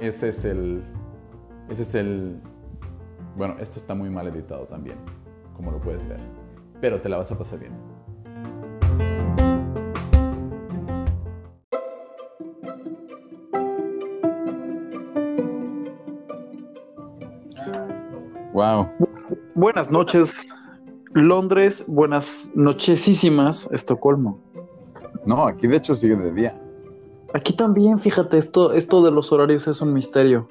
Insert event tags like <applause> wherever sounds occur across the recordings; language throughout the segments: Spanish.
Ese es el... Ese es el... Bueno, esto está muy mal editado también, como lo puedes ver, pero te la vas a pasar bien. Wow. Buenas noches, Londres. Buenas nochesísimas, Estocolmo. No, aquí de hecho sigue de día. Aquí también, fíjate, esto, esto de los horarios es un misterio.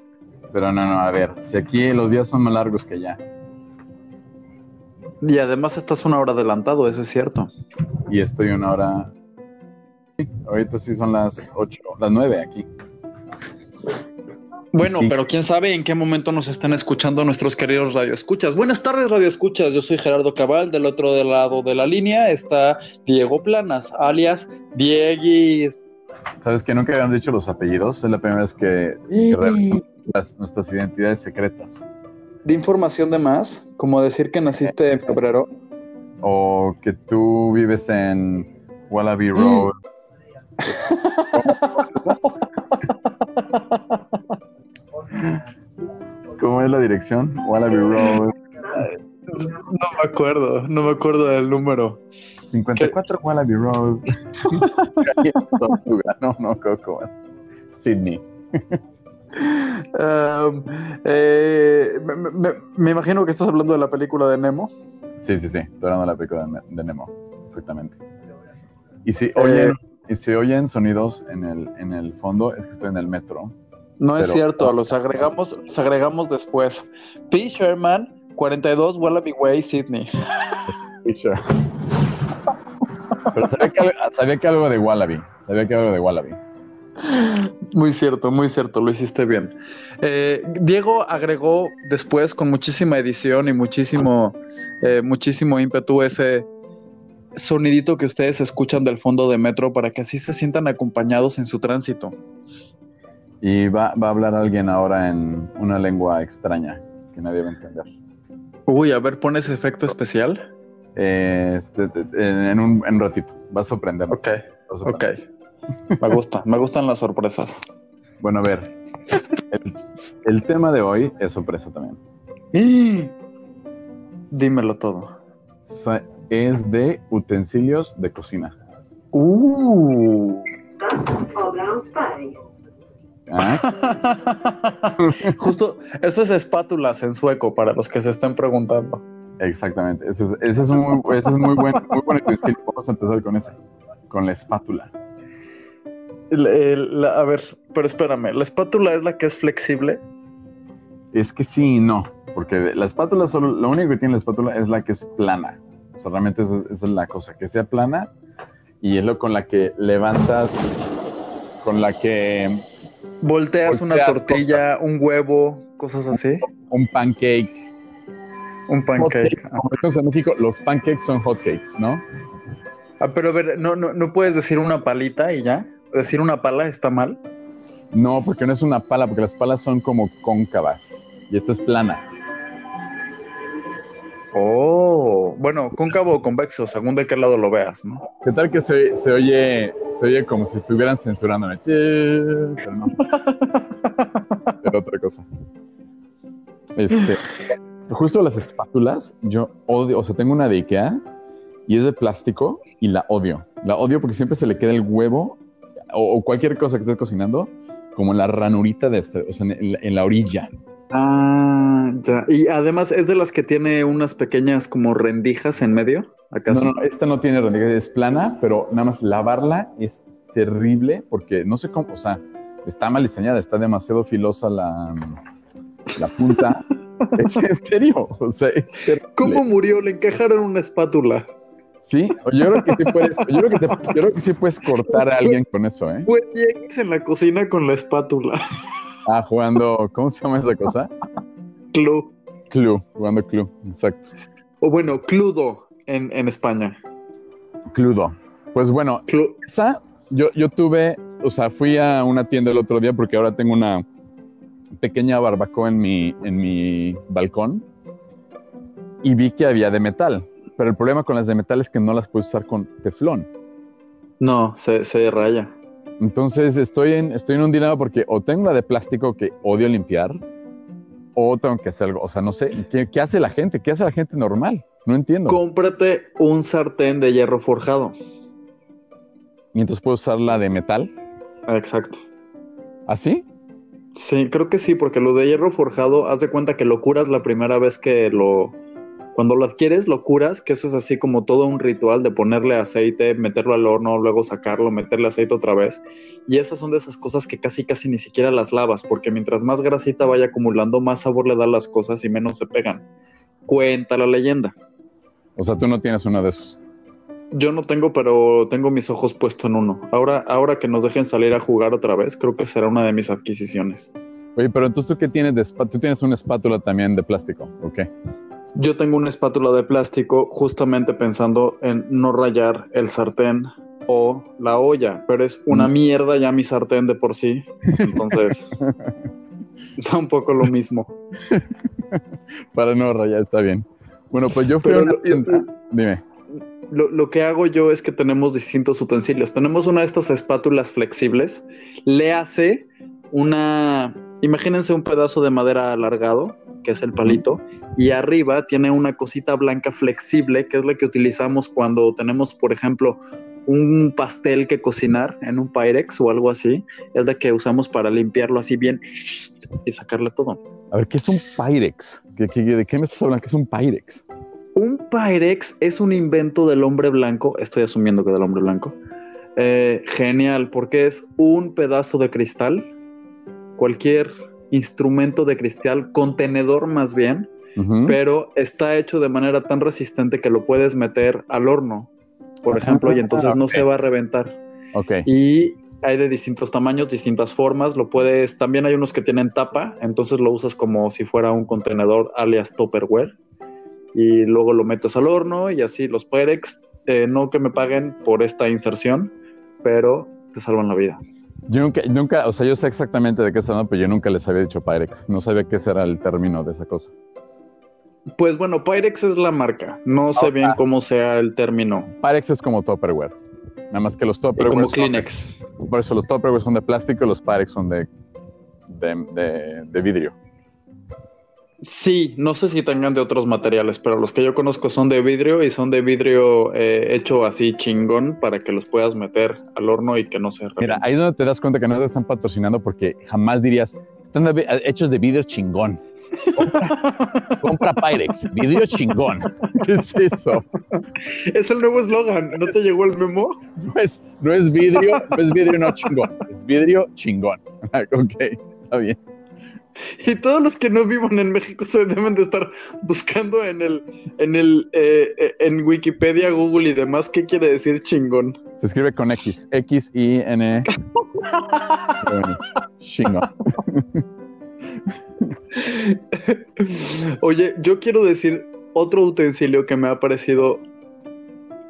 Pero no, no, a ver, si aquí los días son más largos que allá. Y además estás una hora adelantado, eso es cierto. Y estoy una hora... Sí, ahorita sí son las 8, las 9 aquí. Bueno, Sí. pero quién sabe en qué momento nos están escuchando nuestros queridos radioescuchas. Buenas tardes, radioescuchas. Yo soy Gerardo Cabal. Del otro lado de la línea está Diego Planas, alias Dieguis. ¿Sabes que nunca habían dicho los apellidos? Es la primera vez que, que revelamos las- nuestras identidades secretas. De información de más, como decir que naciste en febrero. O que tú vives en Wallaby Road. <laughs> ¿Cómo es la dirección? Wallaby Road. No me acuerdo, no me acuerdo del número. 54 Wallaby Road. No, no, Coco. Sydney. Um, eh, me, me- me imagino que estás hablando de la película de Nemo. Sí, sí, sí. Estoy hablando de la película de, Ne- de Nemo. Exactamente. Y si oyen, y si oyen sonidos en el, en el fondo, es que estoy en el metro. No es cierto, los agregamos, los agregamos después. P. Sherman, 42 Wallaby Way, Sydney. Pero sabía que, algo- sabía que algo de Wallaby. Sabía que algo de Wallaby. Muy cierto, muy cierto, lo hiciste bien. Eh, Diego agregó después con muchísima edición y muchísimo, eh, muchísimo ímpetu ese sonidito que ustedes escuchan del fondo de metro para que así se sientan acompañados en su tránsito. Y va, va a hablar alguien ahora en una lengua extraña que nadie va a entender. Uy, a ver, pon ese efecto especial. Eh, este, te- te- en, un, en un ratito. Va a sorprenderme. Ok, ok. Me gusta, me gustan las sorpresas. Bueno, a ver. El, el tema de hoy es sorpresa también. Dímelo todo. Es de utensilios de cocina. Uh. Ah, Justo, eso es espátulas en sueco para los que se estén preguntando. Exactamente. Ese es, ese es muy, ese es muy buen, muy buen utensilio. Vamos a empezar con ese. Con la espátula. La- a ver, pero espérame, ¿la espátula es la que es flexible? Es que sí y no. Porque la espátula solo, lo único que tiene la espátula es la que es plana. O sea, realmente esa, esa es la cosa, que sea plana y es lo con la que levantas, con la que Volteas una tortilla, un huevo, cosas así. un pancake. Un pancake. Decimos en México, los pancakes son hotcakes, ¿no? Ah, pero a ver, no, no, no puedes decir una palita y ya. Decir una pala está mal. No, porque no es una pala, porque las palas son como cóncavas y esta es plana. Oh, bueno, cóncavo o convexo, según de qué lado lo veas, ¿no? ¿Qué tal que se, se oye se oye como si estuvieran censurándome? Pero no. Otra cosa. Este, justo las espátulas, yo odio, o sea, tengo una de Ikea y es de plástico y la odio. La odio porque siempre se le queda el huevo o, cualquier cosa que estés cocinando como en la ranurita de este, o sea, en la orilla. Ah, ya. Y además es de las que tiene unas pequeñas como rendijas en medio, ¿acaso? No, no, esta no tiene rendija, es plana, pero nada más lavarla es terrible porque no sé cómo, o sea, está mal diseñada, está demasiado filosa la, la punta. <laughs> es en serio, o sea, es terrible. ¿Cómo murió? Le encajaron una espátula. Sí, yo creo que sí puedes, yo creo que, te- yo creo que sí puedes cortar a alguien con eso, ¿eh? Fue en la cocina con la espátula. Ah, jugando, ¿cómo se llama esa cosa? Club. Clue, jugando Clue, exacto. O bueno, Cludo en, en España. Cludo. Pues bueno, Clu- esa, yo, yo tuve, o sea, fui a una tienda el otro día porque ahora tengo una pequeña barbacoa en mi, en mi balcón y vi que había de metal. Pero el problema con las de metal es que no las puedes usar con teflón. No, se, se raya. Entonces estoy en, estoy en un dilema porque o tengo la de plástico que odio limpiar o tengo que hacer algo. O sea, no sé, ¿qué, qué hace la gente? ¿Qué hace la gente normal? No entiendo. Cómprate un sartén de hierro forjado. Y entonces puedo usar la de metal. Exacto. ¿Así? Sí, creo que sí, porque lo de hierro forjado, haz de cuenta que lo curas la primera vez que lo... Cuando lo adquieres, lo curas, que eso es así como todo un ritual de ponerle aceite, meterlo al horno, luego sacarlo, meterle aceite otra vez. Y esas son de esas cosas que casi casi ni siquiera las lavas, porque mientras más grasita vaya acumulando, más sabor le dan las cosas y menos se pegan. Cuenta la leyenda. O sea, tú no tienes uno de esos. Yo no tengo, pero tengo mis ojos puestos en uno. Ahora, ahora que nos dejen salir a jugar otra vez, creo que será una de mis adquisiciones. Oye, pero entonces tú qué tienes de espátula? Tú tienes una espátula también de plástico, ¿ok? Yo tengo una espátula de plástico justamente pensando en no rayar el sartén o la olla, pero es una Mm. mierda ya mi sartén de por sí. Entonces, <laughs> da un poco lo mismo. <laughs> Para no rayar, está bien. Bueno, pues yo Pero lo-. Dime. Lo, lo que hago yo es que tenemos distintos utensilios. Tenemos una de estas espátulas flexibles. Le hace una. Imagínense un pedazo de madera alargado, que es el palito, y arriba tiene una cosita blanca flexible, que es la que utilizamos cuando tenemos, por ejemplo, un pastel que cocinar en un Pyrex o algo así. Es la que usamos para limpiarlo así bien y sacarle todo. A ver, ¿qué es un Pyrex? ¿Qué, qué- de qué me estás hablando? ¿Qué es un Pyrex? Un Pyrex es un invento del hombre blanco, estoy asumiendo que del hombre blanco. Eh, genial, porque es un pedazo de cristal, cualquier instrumento de cristal, contenedor más bien, pero está hecho de manera tan resistente que lo puedes meter al horno, por Ah, ejemplo, y entonces no se va a reventar. Ok. Y hay de distintos tamaños, distintas formas. Lo puedes, también hay unos que tienen tapa, entonces lo usas como si fuera un contenedor alias Tupperware. Y luego lo metes al horno y así los Pyrex, eh, no que me paguen por esta inserción, pero te salvan la vida. Yo nunca, nunca, o sea, yo sé exactamente de qué están hablando, pero yo nunca les había dicho Pyrex. No sabía qué era el término de esa cosa. Pues bueno, Pyrex es la marca. No sé bien cómo sea el término. Pyrex es como Tupperware. Nada más que los Tupperware como son- Kleenex. por eso los Tupperware son de plástico y los Pyrex son de, de, de- de vidrio. Sí, no sé si tengan de otros materiales, pero los que yo conozco son de vidrio y son de vidrio eh, hecho así chingón para que los puedas meter al horno y que no se Mira, revienten. ahí es donde te das cuenta que no te están patrocinando porque jamás dirías, están de- hechos de vidrio chingón. Compra, <laughs> compra Pyrex, vidrio chingón. <laughs> ¿Qué es eso? Es el nuevo eslogan. ¿No te llegó el memo? No es, no es vidrio, no es vidrio no chingón, es vidrio chingón. <laughs> ok, está bien. Y todos los que no vivan en México se deben de estar buscando en el, en el, eh, eh, en Wikipedia, Google y demás qué quiere decir chingón. Se escribe con X, X, I, N. Bueno, <laughs> chingón. Oye, yo quiero decir otro utensilio que me ha parecido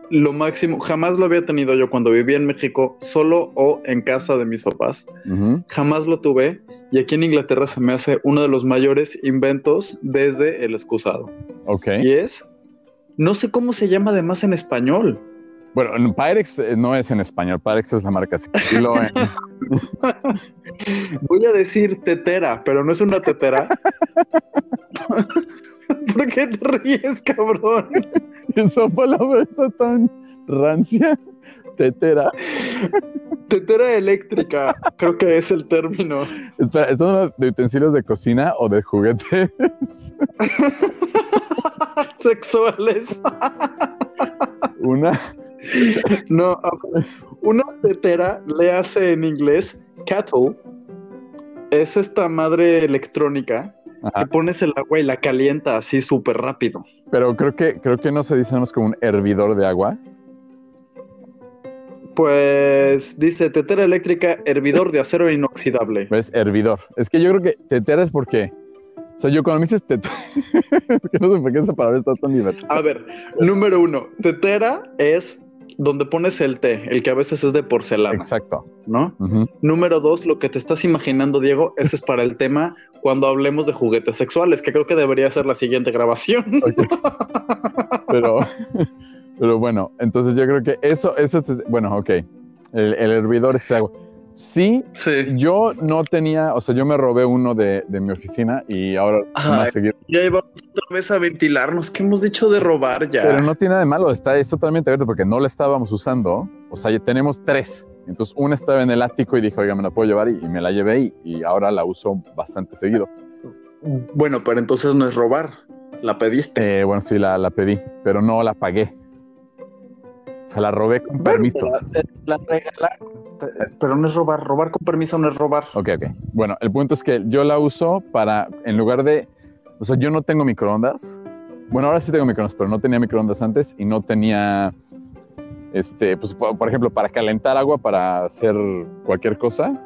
lo máximo. Jamás lo había tenido yo cuando vivía en México, solo o en casa de mis papás. Jamás lo tuve. Y aquí en Inglaterra se me hace uno de los mayores inventos desde el excusado. Ok. Y es, no sé cómo se llama además en español. Bueno, en Pyrex eh, no es en español, Pyrex es la marca. sí. Dilo en- <laughs> Voy a decir tetera, pero no es una tetera. <laughs> ¿Por qué te ríes, cabrón? <laughs> Esa palabra está tan rancia. Tetera. Tetera eléctrica, creo que es el término. Espera, ¿estos son de utensilios de cocina o de juguetes? <laughs> Sexuales. Una. No, una tetera le hace en inglés kettle. Es esta madre electrónica Ajá. que pones el agua y la calienta así súper rápido. Pero creo que, creo que no se dice más como un hervidor de agua. Pues dice tetera eléctrica, hervidor de acero inoxidable. Es hervidor. Es que yo creo que tetera es porque. O sea, yo cuando me dices tetera. <laughs> que no sé por qué esa palabra está tan divertida. A ver, número uno, tetera es donde pones el té, el que a veces es de porcelana, Exacto. ¿no? Número dos, lo que te estás imaginando, Diego, eso es para el tema cuando hablemos de juguetes sexuales, que creo que debería ser la siguiente grabación. <laughs> Pero, pero bueno, entonces yo creo que eso, eso es, bueno, ok. El, el hervidor este agua. Sí, Sí. yo no tenía, o sea, yo me robé uno de, de mi oficina y ahora van a seguir. Ya íbamos otra vez a ventilarnos. ¿Qué hemos dicho de robar ya? Pero no tiene nada de malo, está, es totalmente abierto porque no la estábamos usando. O sea, ya tenemos tres. Entonces, una estaba en el ático y dije, oiga, me la puedo llevar y, y me la llevé y, y ahora la uso bastante seguido. Bueno, pero entonces no es robar. La pediste. Eh, bueno, sí, la, la pedí, pero no la pagué. O sea, la robé con permiso. La- la regalaron. Pero no es robar. Robar con permiso no es robar. Ok, ok. Bueno, el punto es que yo la uso para, en lugar de, o sea, yo no tengo microondas. Bueno, ahora sí tengo microondas, pero no tenía microondas antes y no tenía, este, pues, por, ejemplo, para calentar agua, para hacer cualquier cosa,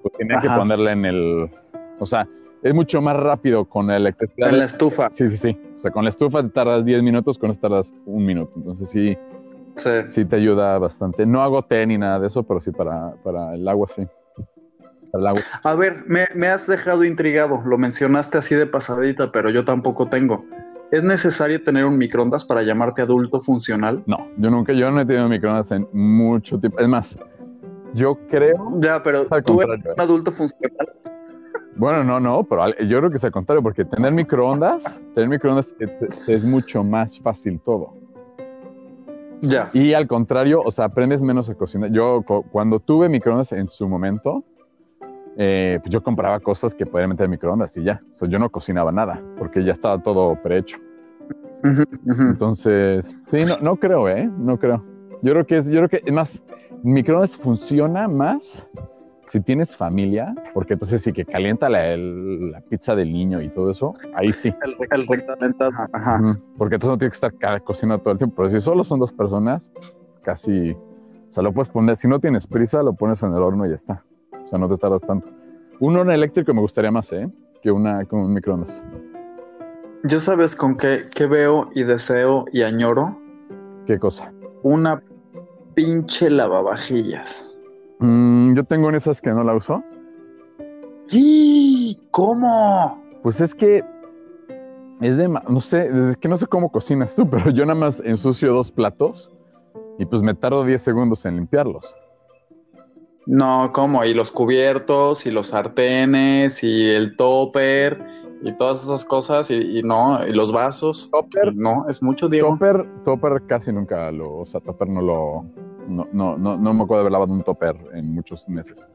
pues tenía que ponerla en el, o sea, es mucho más rápido con la electricidad. En la estufa. Sí, sí, sí. O sea, con la estufa te tardas 10 minutos, con esta tardas un minuto. Entonces sí, Sí. sí te ayuda bastante. No hago té ni nada de eso, pero sí para, para el agua, sí. Para el agua. A ver, me, me has dejado intrigado. Lo mencionaste así de pasadita, pero yo tampoco tengo. ¿Es necesario tener un microondas para llamarte adulto funcional? No, yo nunca, yo no he tenido microondas en mucho tiempo. Es más, yo creo, Ya, pero tú eres contrario. un adulto funcional. bueno, no, no, pero yo creo que es al contrario, porque tener microondas, tener microondas es, es mucho más fácil todo. Ya. Y al contrario, o sea, aprendes menos a cocinar. Yo cuando tuve microondas en su momento, eh, pues yo compraba cosas que podía meter en microondas y ya. O sea, yo no cocinaba nada, porque ya estaba todo prehecho. Entonces, sí, no, no creo, ¿eh? No creo. Yo creo que es, yo creo que más, microondas funciona más si tienes familia, porque entonces sí que calienta la, el- la pizza del niño y todo eso, ahí sí. El, el recalentado. Ajá. Porque entonces no tienes que estar cocinando todo el tiempo. Pero si solo son dos personas, casi, o sea, lo puedes poner, si no tienes prisa, lo pones en el horno y ya está. O sea, no te tardas tanto. Un horno eléctrico me gustaría más, ¿eh? Que una, con un microondas. ¿Ya sabes con qué, qué veo y deseo y añoro? ¿Qué cosa? Una pinche lavavajillas. Mm, yo tengo en esas que no la uso. ¡Y! ¿Cómo? Pues es que es de, no sé, es que no sé cómo cocinas tú, <laughs> pero yo nada más ensucio dos platos y pues me tardo 10 segundos en limpiarlos. No, ¿cómo? Y los cubiertos, y los sartenes, y el topper, y todas esas cosas, y, y no, y los vasos. Topper, no, es mucho, Diego. topper, topper casi nunca lo, o sea, topper no lo, no, no, no, no me acuerdo de haber lavado un topper en muchos meses.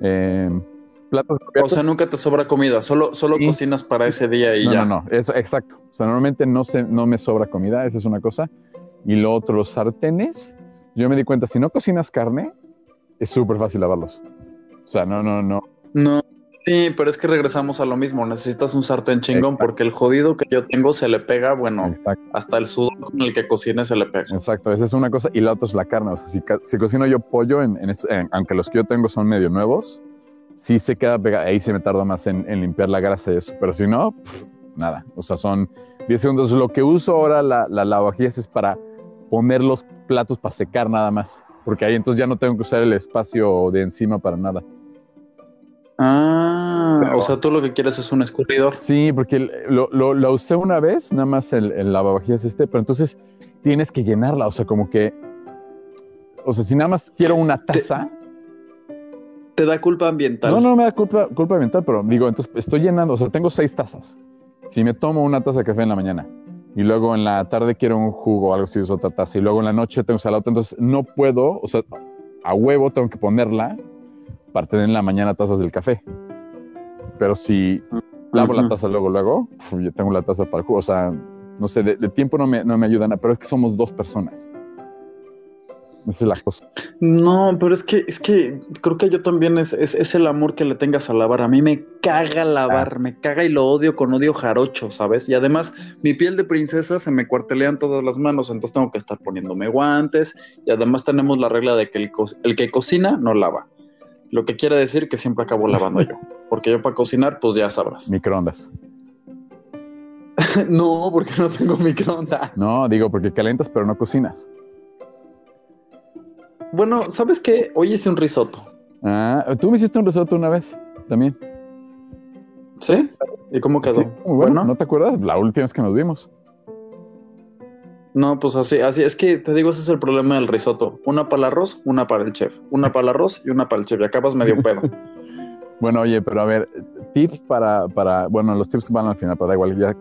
Eh, platos O sea, nunca te sobra comida, solo, solo Sí. cocinas para ese día y no, ya. no, no, eso, exacto. O sea, normalmente no, se, no me sobra comida, esa es una cosa. Y lo otro, los sartenes, yo me di cuenta, si no cocinas carne, es súper fácil lavarlos. O sea, no, no, no. No, sí, pero es que regresamos a lo mismo. Necesitas un sartén chingón Exacto. porque el jodido que yo tengo se le pega, bueno, Exacto, hasta el sudor con el que cocine se le pega. exacto, esa es una cosa. Y la otra es la carne. O sea, si, cocino yo pollo, en, en en- aunque los que yo tengo son medio nuevos, sí se queda pegado. Ahí se me tarda más en, en limpiar la grasa y eso. Pero si no, nada. O sea, son 10 segundos. Lo que uso ahora la, la lavavajillas es para poner los platos para secar nada más. Porque ahí entonces ya no tengo que usar el espacio de encima para nada. Ah, Pero- o sea, tú lo que quieres es un escurridor. Sí, porque lo, lo- lo usé una vez, nada más el, el lavavajillas este, pero entonces tienes que llenarla, o sea, como que, o sea, si nada más quiero una taza, Te da culpa ambiental. no, no me da culpa, culpa ambiental, pero digo, entonces estoy llenando, o sea, tengo seis tazas. Si me tomo una taza de café en la mañana y luego en la tarde quiero un jugo o algo así, uso otra taza y luego en la noche tengo salado, entonces no puedo, o sea, a huevo tengo que ponerla para tener en la mañana tazas del café. Pero si lavo la Ujú. taza luego, luego, yo tengo la taza para el jugo. O sea, no sé, de, de tiempo no me, no me ayudan, pero es que somos dos personas. Esa es la cosa. No, pero es que, es que creo que yo también es, es, es el amor que le tengas a lavar. A mí me caga lavar, me caga y lo odio con odio jarocho, ¿sabes? Y además, mi piel de princesa se me cuartelean todas las manos, entonces tengo que estar poniéndome guantes. Y además tenemos la regla de que el, el que cocina no lava. Lo que quiere decir que siempre acabo lavando yo. Porque yo para cocinar, pues ya sabrás. Microondas. <laughs> no, porque no tengo microondas. No, digo, porque calientas, pero no cocinas. Bueno, ¿sabes qué? Hoy hice un risotto. Ah, tú me hiciste un risotto una vez también. ¿Sí? ¿Y cómo quedó? Sí, muy bueno. ¿No te acuerdas? La última vez que nos vimos. No, pues así, así es que te digo, ese es el problema del risotto. Una para el arroz, una para el chef. Una para el arroz y una para el chef. Y acabas medio pedo. <laughs> Bueno, oye, pero a ver, tips para, para, bueno, los tips van al final, pero da igual, ya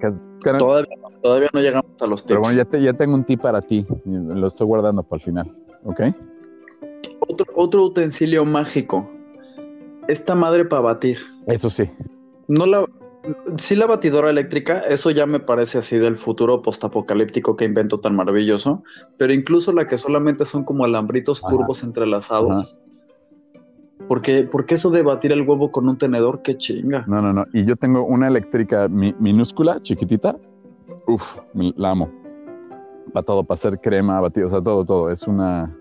todavía, todavía no llegamos a los tips. Pero bueno, ya, te- ya tengo un tip para ti, lo estoy guardando para el final, ¿ok? otro, otro utensilio mágico. Esta madre para batir. Eso sí, No la. Sí, la batidora eléctrica, eso ya me parece así del futuro postapocalíptico que invento tan maravilloso, pero incluso la que solamente son como alambritos Ajá. curvos entrelazados. Porque, porque eso de batir el huevo con un tenedor, qué chinga. no, no, no, y yo tengo una eléctrica mi- minúscula, chiquitita, uf, la amo. Para todo, para hacer crema, batido, o sea, todo, todo, es una...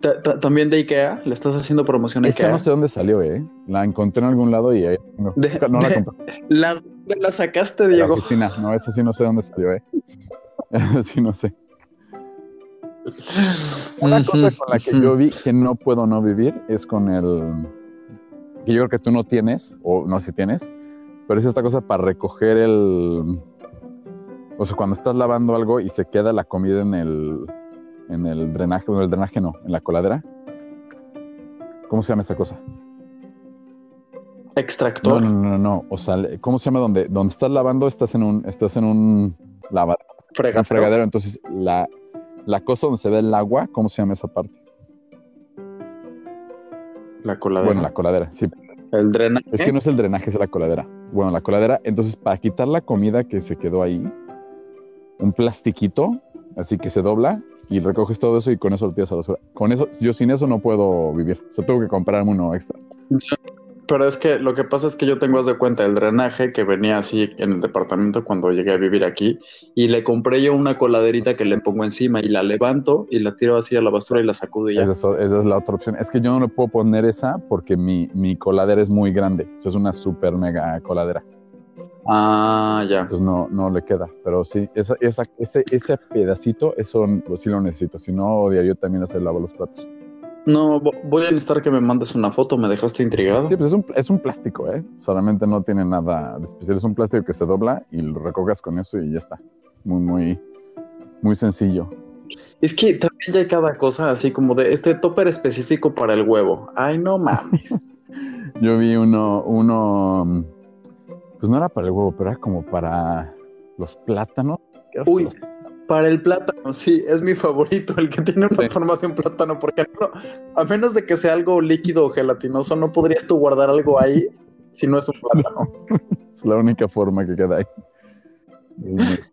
Ta- ta- También de IKEA, le estás haciendo promoción a Esa IKEA. no sé dónde salió, ¿eh? La encontré en algún lado y ahí no, De- no la compré. La, ¿dónde la sacaste, De la Diego? oficina, no, esa sí no sé dónde salió, ¿eh? Esa <laughs> sí no sé. Una cosa con la que yo vi que no puedo no vivir es con el que yo creo que tú no tienes, o no sé si tienes, pero es esta cosa para recoger el. O sea, cuando estás lavando algo y se queda la comida en el, en el drenaje, bueno, el drenaje no, en la coladera. ¿Cómo se llama esta cosa? Extractor. No, no, no, no. O sea, ¿cómo se llama? Donde, donde estás lavando, estás en un, estás en un lavadero, fregadero. un fregadero. Entonces, la, la cosa donde se ve el agua, ¿cómo se llama esa parte? La coladera. Bueno, la coladera, sí. El drenaje. Es que no es el drenaje, es la coladera. Bueno, la coladera. Entonces, para quitar la comida que se quedó ahí, un plastiquito, así que se dobla y recoges todo eso y con eso lo tiras a la basura. Con eso, yo sin eso no puedo vivir. O sea, tengo que comprarme uno extra. Pero es que lo que pasa es que yo tengo, haz de cuenta, el drenaje que venía así en el departamento cuando llegué a vivir aquí y le compré yo una coladerita que le pongo encima y la levanto y la tiro así a la basura y la sacudo y ya. Esa es, esa es la otra opción. Es que yo no le puedo poner esa porque mi, mi coladera es muy grande. O sea, es una super mega coladera. Ah, ya. Entonces no, no le queda. Pero sí, esa, esa, ese, ese pedacito, eso sí lo necesito. Si no, odiaría yo también hacer lavo los platos. No, vo- voy a necesitar que me mandes una foto, me dejaste intrigado. Sí, pues es un, es un plástico, ¿eh? Solamente no tiene nada de especial. Es un plástico que se dobla y lo recoges con eso y ya está. Muy, muy, muy sencillo. Es que también ya hay cada cosa así como de este topper específico para el huevo. Ay, no mames. <laughs> Yo vi uno, uno, pues no era para el huevo, pero era como para los plátanos. Uy, Los- para el plátano, sí, es mi favorito, el que tiene una Sí. forma de un plátano, porque no- a menos de que sea algo líquido o gelatinoso, no podrías tú guardar algo ahí si no es un plátano. <laughs> Es la única forma que queda ahí. <laughs>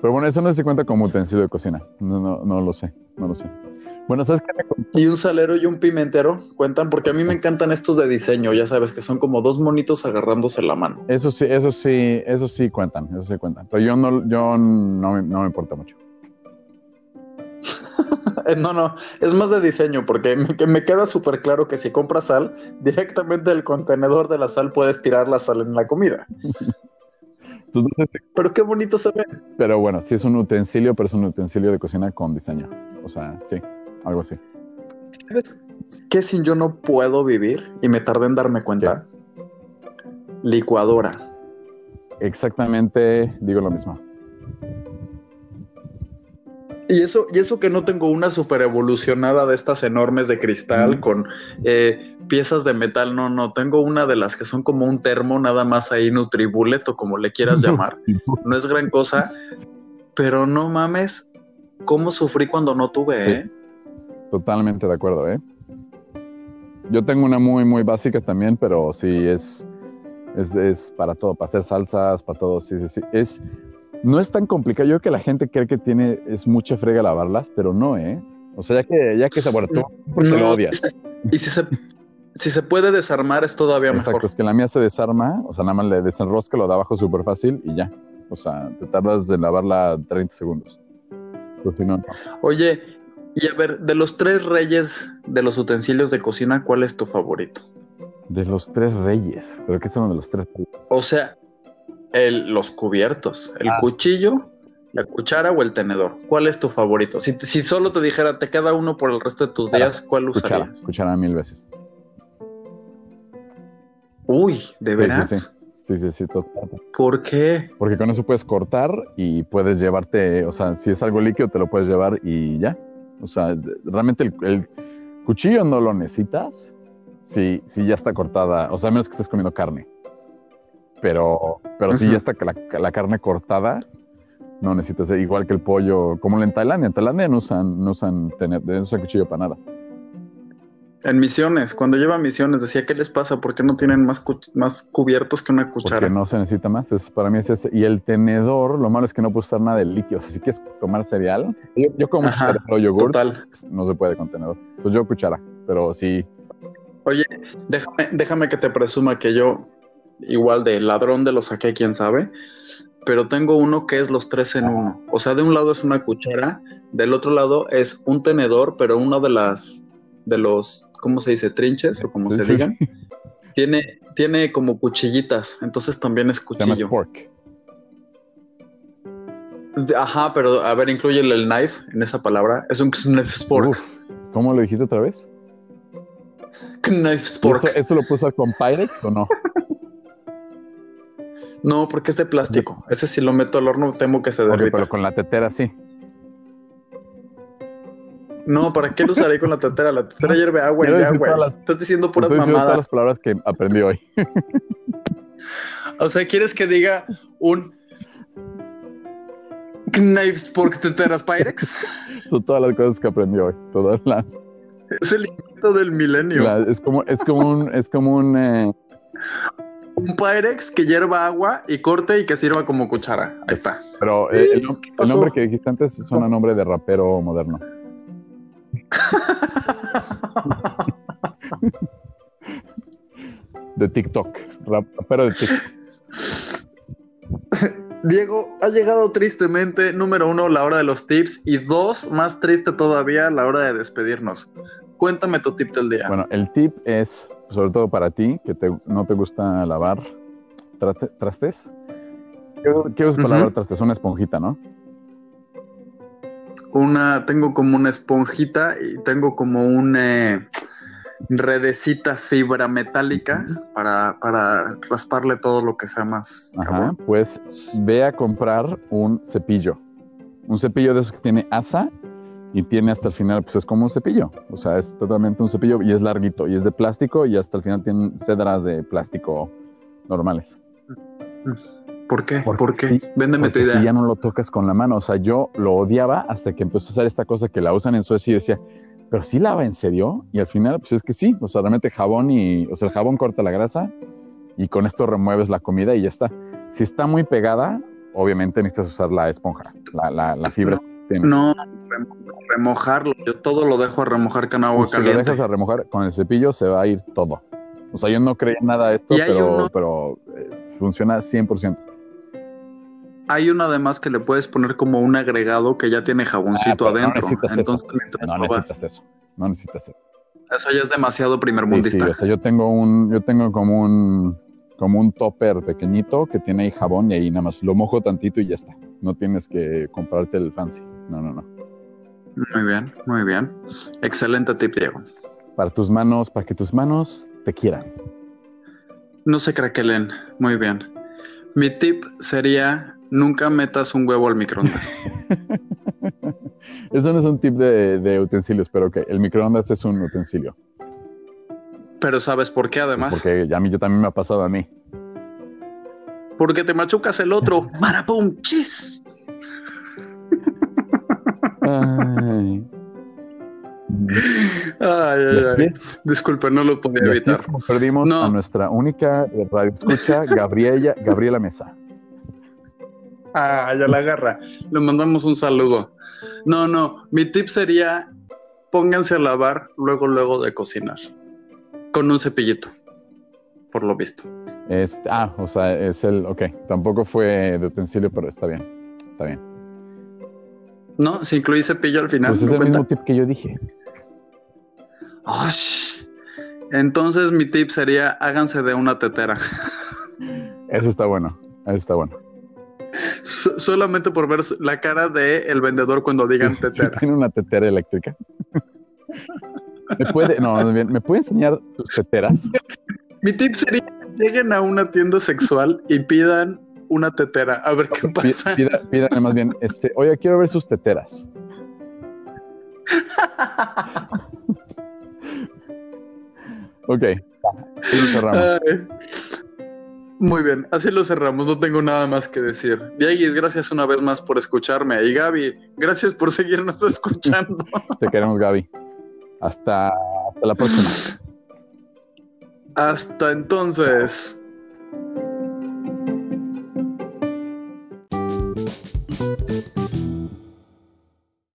Pero bueno, eso no se cuenta como utensilio de cocina. No, no, no lo sé, no lo sé. Bueno, ¿sabes qué? me? Y un salero y un pimentero cuentan, porque a mí me encantan estos de diseño, ya sabes, que son como dos monitos agarrándose la mano. Eso sí, eso sí, eso sí cuentan, eso sí cuentan. Pero yo no, yo no, me- no me importa mucho. <laughs> Eh, No, no, es más de diseño, porque me, que me queda súper claro que si compras sal, directamente del contenedor de la sal puedes tirar la sal en la comida. Entonces, Pero qué bonito se ve. pero bueno, sí es un utensilio, pero es un utensilio de cocina con diseño. O sea, sí, algo así. ¿Sabes qué sin yo no puedo vivir? Y me tardé en darme cuenta. Licuadora. Exactamente, digo lo mismo. Y eso, y eso que no tengo una super evolucionada de estas enormes de cristal con eh, piezas de metal, no, no, tengo una de las que son como un termo nada más ahí Nutribullet o como le quieras <laughs> llamar. No es gran cosa, pero no mames, cómo sufrí cuando no tuve, Sí. ¿eh? Totalmente de acuerdo, ¿eh? Yo tengo una muy, muy básica también, pero sí es, es, es para todo, para hacer salsas, para todo, sí, sí, sí. Es, no es tan complicado. Yo creo que la gente cree que tiene, es mucha frega lavarlas, pero no, ¿eh? O sea, ya que, ya que se, bueno, tú porque No, lo odias. Y si se, si se puede desarmar es todavía Exacto, mejor. es que la mía se desarma, o sea, nada más le desenrosca lo de abajo súper fácil y ya. O sea, te tardas en lavarla 30 segundos. Pues si no, no. Oye, y a ver, de los tres reyes de los utensilios de cocina, ¿cuál es tu favorito? De los tres reyes. ¿Pero qué son de los tres? O sea, el, los cubiertos, el Ah. cuchillo, la cuchara o el tenedor. ¿Cuál es tu favorito? Si, si solo te dijera, te queda uno por el resto de tus Cuchara. días, ¿cuál Cuchara, usarías? cuchara mil veces. Uy, ¿de Sí, veras? sí, sí. Sí, sí, sí, total. ¿Por qué? Porque con eso puedes cortar y puedes llevarte, o sea, si es algo líquido te lo puedes llevar y ya. O sea, realmente el, el cuchillo no lo necesitas si, si ya está cortada, o sea, a menos que estés comiendo carne. Pero, pero si ya está la, la carne cortada, no necesitas, igual que el pollo, como en Tailandia. En Tailandia no usan, no usan, tener, no usan cuchillo para nada. En misiones, cuando lleva misiones, decía, ¿qué les pasa? ¿Por qué no tienen más, cu- más cubiertos que una cuchara? Porque no se necesita más. Es, para mí es ese. Y el tenedor, lo malo es que no puedes usar nada de líquido. O sea, si quieres tomar cereal, yo, yo como Ajá, o yogur, Total. no se puede con tenedor. Pues yo cuchara, pero sí. Oye, déjame, déjame que te presuma que yo, igual de ladrón de lo saqué, quién sabe, pero tengo uno que es los tres en uno. O sea, de un lado es una cuchara, del otro lado es un tenedor, pero uno de las, de los, ¿cómo se dice? Trinches o como Sí, se sí, digan. Tiene, tiene como cuchillitas, entonces también es Se llama cuchillo. spork. Ajá, pero a ver, incluye el knife en esa palabra. Es un knife spork. Uf, ¿Cómo lo dijiste otra vez? Knife ¿Y spork. ¿Eso, ¿Eso lo puedo usar con Pyrex o no? <laughs> No, porque es de plástico. Ese si lo meto al horno temo que se derrita. pero con la tetera sí. No, ¿para qué lo usaré con la tetera? La tetera <laughs> hierve agua y las- Estás diciendo puras Estoy diciendo todas mamadas. las palabras que aprendí hoy. O sea, ¿quieres que diga un Knives por teteras Pyrex? <laughs> Son todas las cosas que aprendí hoy. Todas las. es el invento del milenio. la- es como, es como un, es como un eh, Un Pyrex que hierva agua y corte y que sirva como cuchara. Ahí está. pero eh, el, nombre que dijiste antes suena a nombre de rapero moderno. <laughs> De TikTok. Rapero de TikTok. Diego, ha llegado tristemente, número uno, la hora de los tips y dos, más triste todavía, la hora de despedirnos. Cuéntame tu tip del día. Bueno, el tip es, sobre todo para ti, que te- no te gusta lavar trate- trastes. ¿Qué, qué usas para Ujú. lavar trastes? Una esponjita, ¿no? Una, tengo como una esponjita y tengo como una redecita fibra metálica para, para rasparle todo lo que sea más Ajá. cabrón. Pues ve a comprar un cepillo. Un cepillo de esos que tiene asa y tiene hasta el final, pues es como un cepillo. O sea, es totalmente un cepillo y es larguito y es de plástico y hasta el final tiene cedras de plástico normales. ¿Por qué? Porque ¿Por qué? sí, Véndeme tu idea. si ya no lo tocas con la mano. O sea, yo lo odiaba hasta que empezó a usar esta cosa que la usan en Suecia y decía, pero sí lava en serio. Y al final, pues es que sí. O sea, realmente jabón y, o sea, el jabón corta la grasa y con esto remueves la comida y ya está. Si está muy pegada, obviamente necesitas usar la esponja, la, la, la fibra. que tienes. No, remo- remojarlo. Yo todo lo dejo a remojar con agua Pues si lo caliente. dejas a remojar con el cepillo, se va a ir todo. O sea, yo no creía nada de esto, pero, uno- pero eh, funciona 100%. Hay uno además que le puedes poner como un agregado que ya tiene jaboncito Ah, no adentro. eso. Entonces, No vas- necesitas eso. No necesitas eso. eso ya es demasiado Sí, primermundista. sí, o sea, yo tengo un, yo tengo como un, como un topper pequeñito que tiene ahí jabón y ahí nada más lo mojo tantito y ya está. No tienes que comprarte el fancy. No, no, no. Muy bien, muy bien. Excelente tip, Diego. Para tus manos, para que tus manos te quieran. No se craquelen. Muy bien. Mi tip sería nunca metas un huevo al microondas. <laughs> Eso no es un tip de, de utensilios, pero que el microondas es un utensilio. Pero ¿sabes por qué además? Porque ya a mí yo también me ha pasado a mí. Porque te machucas el otro. <laughs> ¡Marapum! ¡Chis! Ay. Ay, ay, ay. Disculpe, no lo podía evitar. es como perdimos No. a nuestra única radio escucha, Gabriela, Gabriela Mesa. Ah, ya la agarra. Le mandamos un saludo. No, no. Mi tip sería pónganse a lavar luego, luego de cocinar. Con un cepillito, por lo visto. Ah, o sea, es el. Ok, tampoco fue de utensilio, pero está bien. Está bien. ¿No? Si incluí cepillo al final. Pues es ¿no el cuenta? mismo tip que yo dije. Osh. Entonces mi tip sería háganse de una tetera. Eso está bueno. Eso está bueno. So- solamente por ver la cara de el vendedor cuando digan Sí, tetera. <laughs> Tiene una tetera eléctrica. <laughs> ¿Me puede, no, ¿me puede enseñar tus teteras? Mi tip sería lleguen a una tienda sexual y pidan una tetera a ver qué pasa. Pida, más bien, este, oye, quiero ver sus teteras. <laughs> Ok, cerramos. Ay. Muy bien, así lo cerramos, no tengo nada más que decir. Dieguis, gracias una vez más por escucharme. Y Gaby, gracias por seguirnos <laughs> escuchando. Te queremos, Gaby. Hasta, hasta la próxima. Hasta entonces.